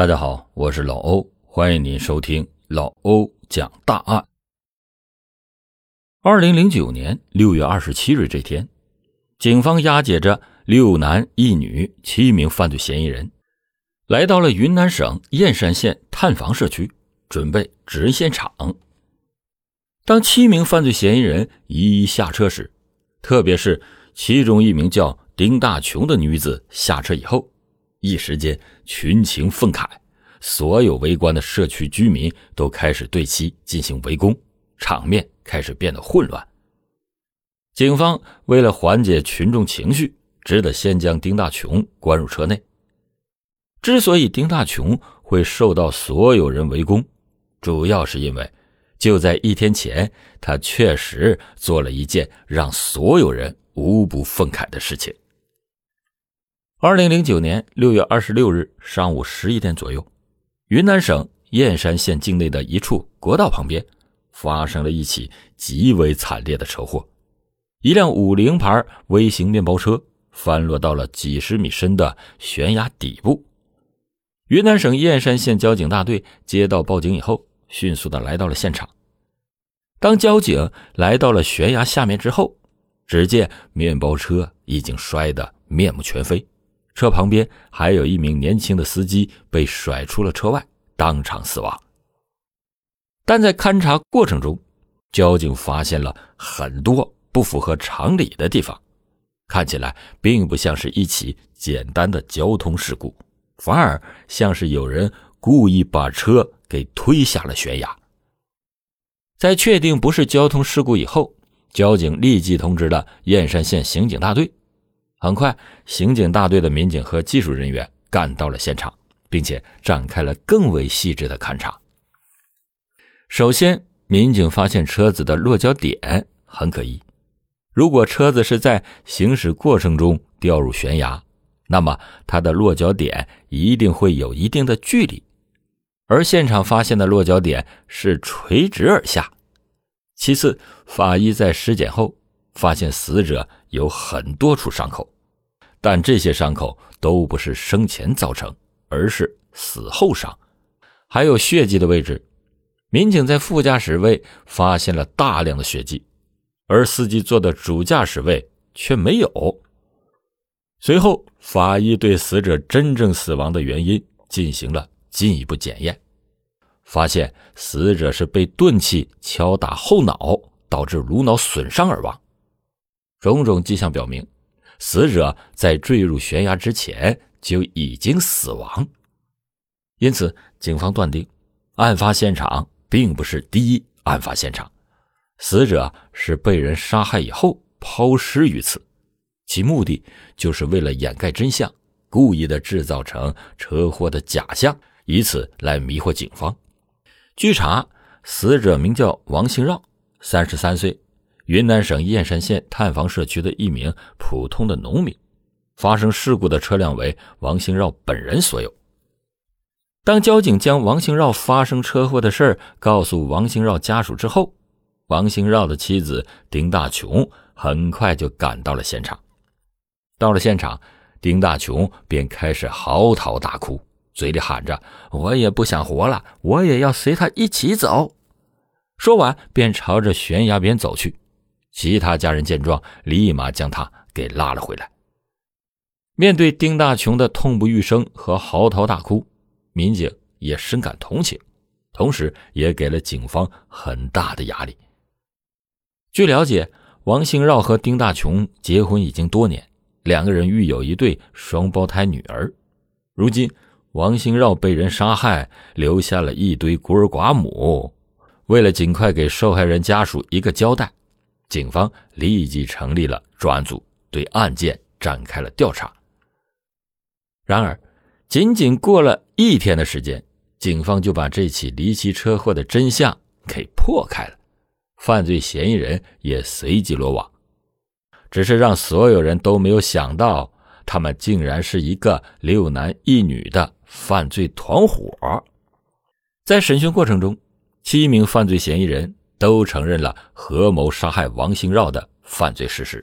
大家好，我是老欧，欢迎您收听老欧讲大案。二零零九年六月二十七日这天，警方押解着六男一女七名犯罪嫌疑人，来到了云南省燕山县探房社区，准备指认现场。当七名犯罪嫌疑人一一下车时，特别是其中一名叫丁大琼的女子下车以后。一时间，群情愤慨，所有围观的社区居民都开始对其进行围攻，场面开始变得混乱。警方为了缓解群众情绪，只得先将丁大琼关入车内。之所以丁大琼会受到所有人围攻，主要是因为就在一天前，他确实做了一件让所有人无不愤慨的事情。二零零九年六月二十六日上午十一点左右，云南省燕山县境内的一处国道旁边，发生了一起极为惨烈的车祸。一辆五菱牌微型面包车翻落到了几十米深的悬崖底部。云南省燕山县交警大队接到报警以后，迅速的来到了现场。当交警来到了悬崖下面之后，只见面包车已经摔得面目全非。车旁边还有一名年轻的司机被甩出了车外，当场死亡。但在勘查过程中，交警发现了很多不符合常理的地方，看起来并不像是一起简单的交通事故，反而像是有人故意把车给推下了悬崖。在确定不是交通事故以后，交警立即通知了燕山县刑警大队。很快，刑警大队的民警和技术人员赶到了现场，并且展开了更为细致的勘查。首先，民警发现车子的落脚点很可疑。如果车子是在行驶过程中掉入悬崖，那么它的落脚点一定会有一定的距离，而现场发现的落脚点是垂直而下。其次，法医在尸检后。发现死者有很多处伤口，但这些伤口都不是生前造成，而是死后伤。还有血迹的位置，民警在副驾驶位发现了大量的血迹，而司机坐的主驾驶位却没有。随后，法医对死者真正死亡的原因进行了进一步检验，发现死者是被钝器敲打后脑，导致颅脑损伤而亡。种种迹象表明，死者在坠入悬崖之前就已经死亡，因此警方断定，案发现场并不是第一案发现场，死者是被人杀害以后抛尸于此，其目的就是为了掩盖真相，故意的制造成车祸的假象，以此来迷惑警方。据查，死者名叫王兴绕，三十三岁。云南省燕山县探房社区的一名普通的农民，发生事故的车辆为王兴绕本人所有。当交警将王兴绕发生车祸的事告诉王兴绕家属之后，王兴绕的妻子丁大琼很快就赶到了现场。到了现场，丁大琼便开始嚎啕大哭，嘴里喊着：“我也不想活了，我也要随他一起走。”说完，便朝着悬崖边走去。其他家人见状，立马将他给拉了回来。面对丁大琼的痛不欲生和嚎啕大哭，民警也深感同情，同时也给了警方很大的压力。据了解，王兴绕和丁大琼结婚已经多年，两个人育有一对双胞胎女儿。如今，王兴绕被人杀害，留下了一堆孤儿寡母。为了尽快给受害人家属一个交代。警方立即成立了专案组，对案件展开了调查。然而，仅仅过了一天的时间，警方就把这起离奇车祸的真相给破开了，犯罪嫌疑人也随即落网。只是让所有人都没有想到，他们竟然是一个六男一女的犯罪团伙。在审讯过程中，七名犯罪嫌疑人。都承认了合谋杀害王兴绕的犯罪事实，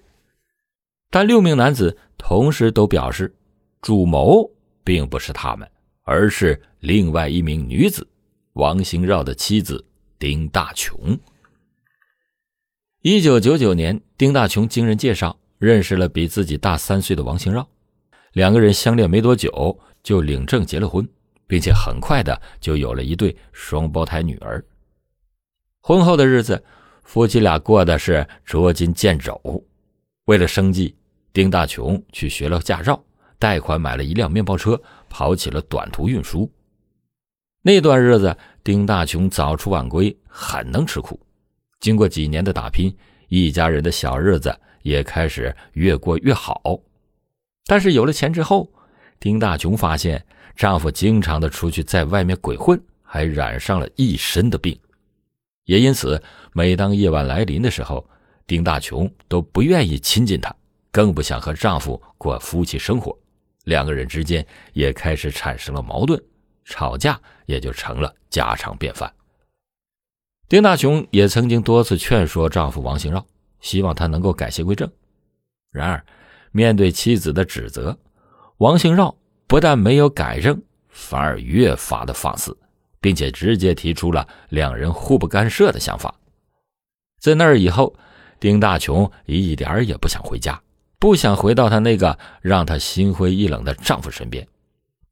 但六名男子同时都表示，主谋并不是他们，而是另外一名女子王兴绕的妻子丁大琼。一九九九年，丁大琼经人介绍认识了比自己大三岁的王兴绕，两个人相恋没多久就领证结了婚，并且很快的就有了一对双胞胎女儿。婚后的日子，夫妻俩过的是捉襟见肘。为了生计，丁大琼去学了驾照，贷款买了一辆面包车，跑起了短途运输。那段日子，丁大琼早出晚归，很能吃苦。经过几年的打拼，一家人的小日子也开始越过越好。但是有了钱之后，丁大琼发现丈夫经常的出去在外面鬼混，还染上了一身的病。也因此，每当夜晚来临的时候，丁大琼都不愿意亲近他，更不想和丈夫过夫妻生活。两个人之间也开始产生了矛盾，吵架也就成了家常便饭。丁大琼也曾经多次劝说丈夫王兴绕，希望他能够改邪归正。然而，面对妻子的指责，王兴绕不但没有改正，反而越发的放肆，并且直接提出了两人互不干涉的想法。在那儿以后，丁大琼一点儿也不想回家，不想回到她那个让她心灰意冷的丈夫身边。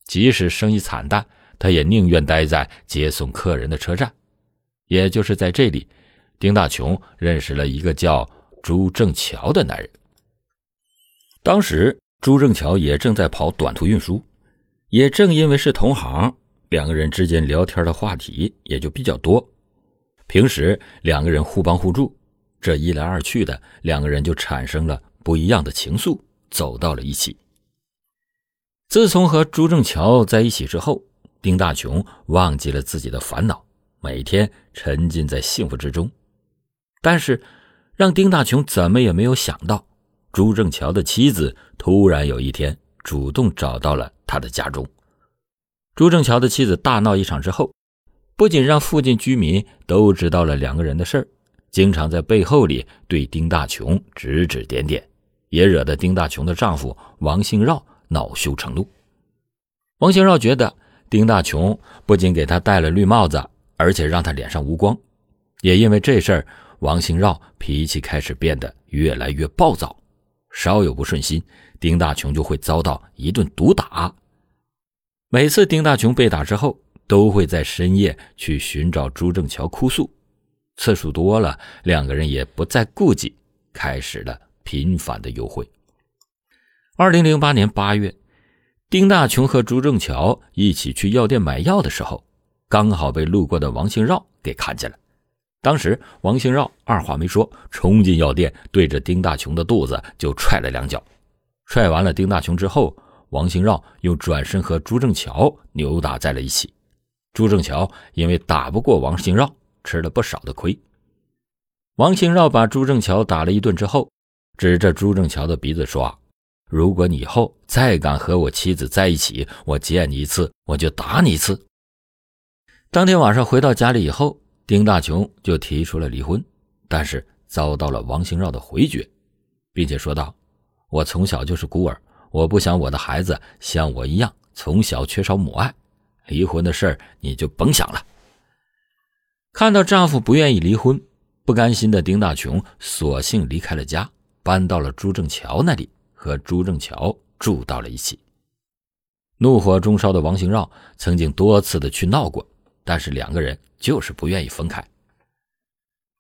即使生意惨淡，她也宁愿待在接送客人的车站。也就是在这里，丁大琼认识了一个叫朱正桥的男人。当时朱正桥也正在跑短途运输，也正因为是同行，两个人之间聊天的话题也就比较多。平时两个人互帮互助，这一来二去的，两个人就产生了不一样的情愫，走到了一起。自从和朱正桥在一起之后，丁大琼忘记了自己的烦恼。每天沉浸在幸福之中，但是让丁大琼怎么也没有想到，朱正桥的妻子突然有一天主动找到了他的家中。朱正桥的妻子大闹一场之后，不仅让附近居民都知道了两个人的事儿，经常在背后里对丁大琼指指点点，也惹得丁大琼的丈夫王兴绕恼羞成怒。王兴绕觉得丁大琼不仅给他戴了绿帽子。而且让他脸上无光，也因为这事儿，王兴绕脾气开始变得越来越暴躁，稍有不顺心，丁大琼就会遭到一顿毒打。每次丁大琼被打之后，都会在深夜去寻找朱正桥哭诉，次数多了，两个人也不再顾忌，开始了频繁的幽会。二零零八年八月，丁大琼和朱正桥一起去药店买药的时候。刚好被路过的王兴绕给看见了。当时王兴绕二话没说，冲进药店，对着丁大琼的肚子就踹了两脚。踹完了丁大琼之后，王兴绕又转身和朱正桥扭打在了一起。朱正桥因为打不过王兴绕，吃了不少的亏。王兴绕把朱正桥打了一顿之后，指着朱正桥的鼻子说：“如果你以后再敢和我妻子在一起，我见你一次我就打你一次。”当天晚上回到家里以后，丁大琼就提出了离婚，但是遭到了王兴绕的回绝，并且说道：“我从小就是孤儿，我不想我的孩子像我一样从小缺少母爱，离婚的事儿你就甭想了。”看到丈夫不愿意离婚，不甘心的丁大琼索性离开了家，搬到了朱正桥那里，和朱正桥住到了一起。怒火中烧的王兴绕曾经多次的去闹过。但是两个人就是不愿意分开。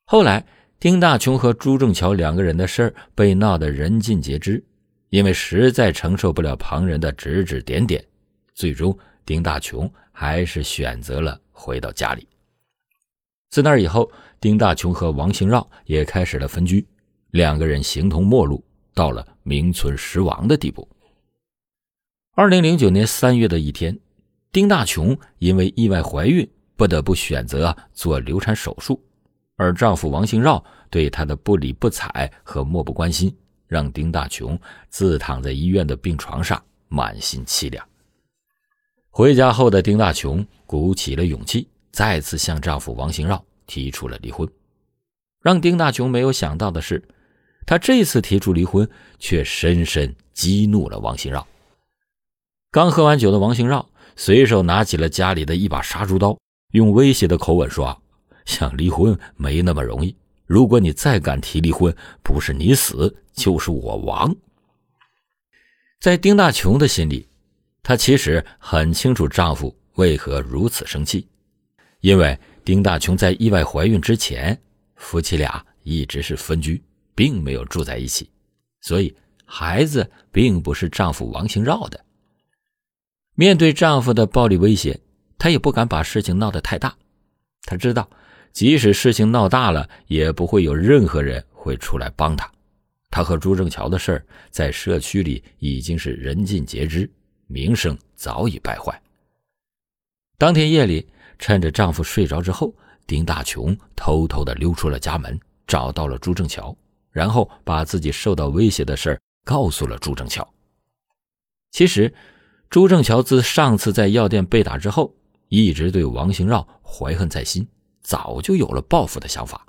后来，丁大琼和朱正桥两个人的事儿被闹得人尽皆知，因为实在承受不了旁人的指指点点，最终丁大琼还是选择了回到家里。自那以后，丁大琼和王兴绕也开始了分居，两个人形同陌路，到了名存实亡的地步。二零零九年三月的一天，丁大琼因为意外怀孕。不得不选择做流产手术，而丈夫王兴绕对她的不理不睬和漠不关心，让丁大琼自躺在医院的病床上，满心凄凉。回家后的丁大琼鼓起了勇气，再次向丈夫王兴绕提出了离婚。让丁大琼没有想到的是，她这次提出离婚，却深深激怒了王兴绕。刚喝完酒的王兴绕。随手拿起了家里的一把杀猪刀，用威胁的口吻说：“想离婚没那么容易，如果你再敢提离婚，不是你死就是我亡。”在丁大琼的心里，她其实很清楚丈夫为何如此生气，因为丁大琼在意外怀孕之前，夫妻俩一直是分居，并没有住在一起，所以孩子并不是丈夫王兴绕的。面对丈夫的暴力威胁，她也不敢把事情闹得太大。她知道，即使事情闹大了，也不会有任何人会出来帮他。他和朱正桥的事儿在社区里已经是人尽皆知，名声早已败坏。当天夜里，趁着丈夫睡着之后，丁大琼偷偷的溜出了家门，找到了朱正桥，然后把自己受到威胁的事儿告诉了朱正桥。其实。朱正桥自上次在药店被打之后，一直对王兴绕怀恨在心，早就有了报复的想法。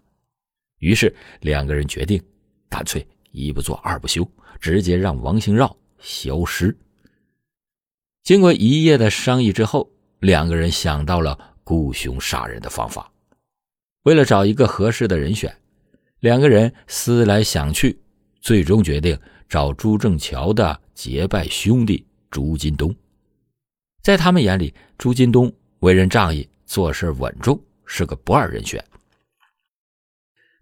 于是两个人决定，干脆一不做二不休，直接让王兴绕消失。经过一夜的商议之后，两个人想到了雇凶杀人的方法。为了找一个合适的人选，两个人思来想去，最终决定找朱正桥的结拜兄弟。朱金东，在他们眼里，朱金东为人仗义，做事稳重，是个不二人选。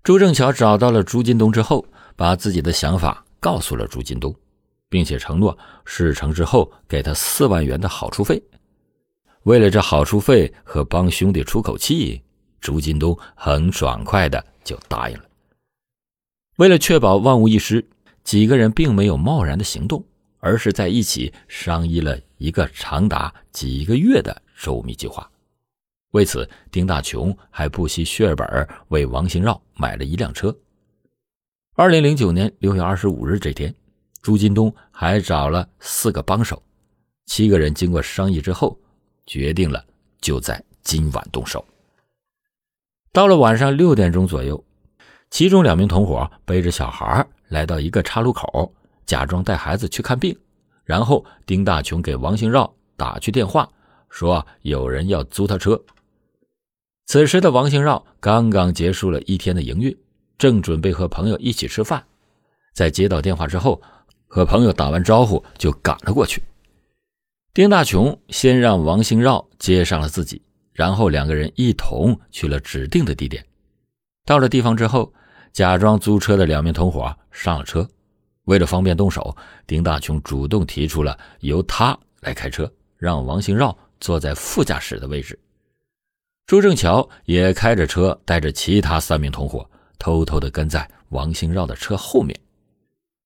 朱正桥找到了朱金东之后，把自己的想法告诉了朱金东，并且承诺事成之后给他四万元的好处费。为了这好处费和帮兄弟出口气，朱金东很爽快的就答应了。为了确保万无一失，几个人并没有贸然的行动。而是在一起商议了一个长达几个月的周密计划。为此，丁大琼还不惜血本为王兴绕买了一辆车。二零零九年六月二十五日这天，朱金东还找了四个帮手，七个人经过商议之后，决定了就在今晚动手。到了晚上六点钟左右，其中两名同伙背着小孩来到一个岔路口。假装带孩子去看病，然后丁大琼给王兴绕打去电话，说有人要租他车。此时的王兴绕刚刚结束了一天的营运，正准备和朋友一起吃饭，在接到电话之后，和朋友打完招呼就赶了过去。丁大琼先让王兴绕接上了自己，然后两个人一同去了指定的地点。到了地方之后，假装租车的两名同伙上了车。为了方便动手，丁大琼主动提出了由他来开车，让王兴绕坐在副驾驶的位置。朱正桥也开着车，带着其他三名同伙，偷偷的跟在王兴绕的车后面。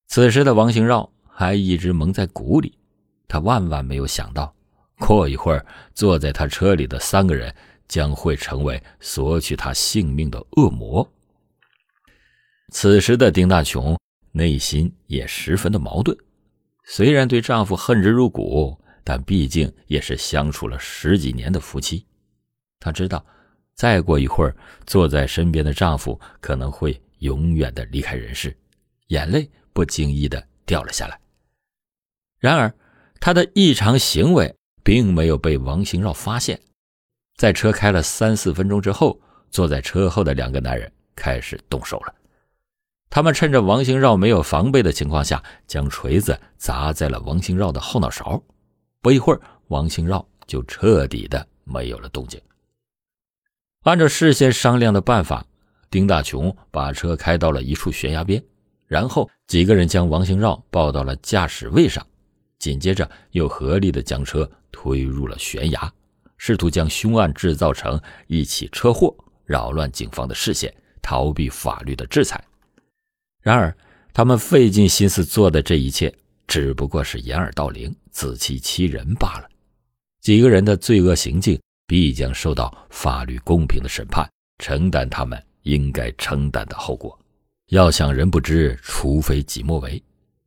此时的王兴绕还一直蒙在鼓里，他万万没有想到，过一会儿坐在他车里的三个人将会成为索取他性命的恶魔。此时的丁大琼。内心也十分的矛盾，虽然对丈夫恨之入骨，但毕竟也是相处了十几年的夫妻。她知道，再过一会儿，坐在身边的丈夫可能会永远的离开人世，眼泪不经意的掉了下来。然而，她的异常行为并没有被王兴绕发现。在车开了三四分钟之后，坐在车后的两个男人开始动手了。他们趁着王兴绕没有防备的情况下，将锤子砸在了王兴绕的后脑勺。不一会儿，王兴绕就彻底的没有了动静。按照事先商量的办法，丁大琼把车开到了一处悬崖边，然后几个人将王兴绕抱到了驾驶位上，紧接着又合力的将车推入了悬崖，试图将凶案制造成一起车祸，扰乱警方的视线，逃避法律的制裁。然而，他们费尽心思做的这一切，只不过是掩耳盗铃、自欺欺人罢了。几个人的罪恶行径必将受到法律公平的审判，承担他们应该承担的后果。要想人不知，除非己莫为。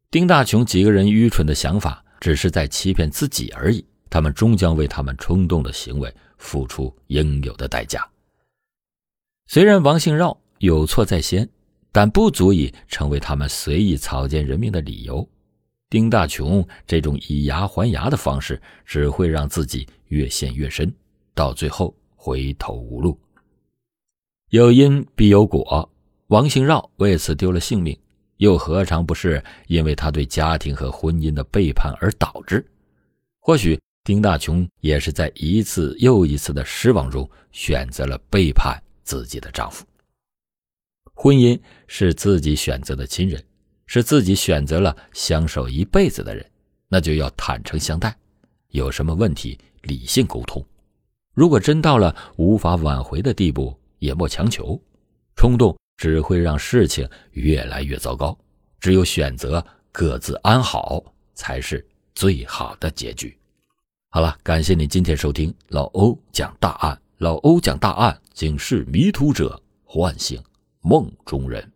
丁大琼几个人愚蠢的想法，只是在欺骗自己而已。他们终将为他们冲动的行为付出应有的代价。虽然王兴绕有错在先。但不足以成为他们随意草菅人命的理由。丁大琼这种以牙还牙的方式，只会让自己越陷越深，到最后回头无路。有因必有果，王兴绕为此丢了性命，又何尝不是因为他对家庭和婚姻的背叛而导致？或许丁大琼也是在一次又一次的失望中，选择了背叛自己的丈夫。婚姻是自己选择的亲人。是自己选择了相守一辈子的人，那就要坦诚相待，有什么问题理性沟通。如果真到了无法挽回的地步，也莫强求，冲动只会让事情越来越糟糕。只有选择各自安好，才是最好的结局。好了，感谢你今天收听老欧讲大案，老欧讲大案，警示迷途者，唤醒梦中人。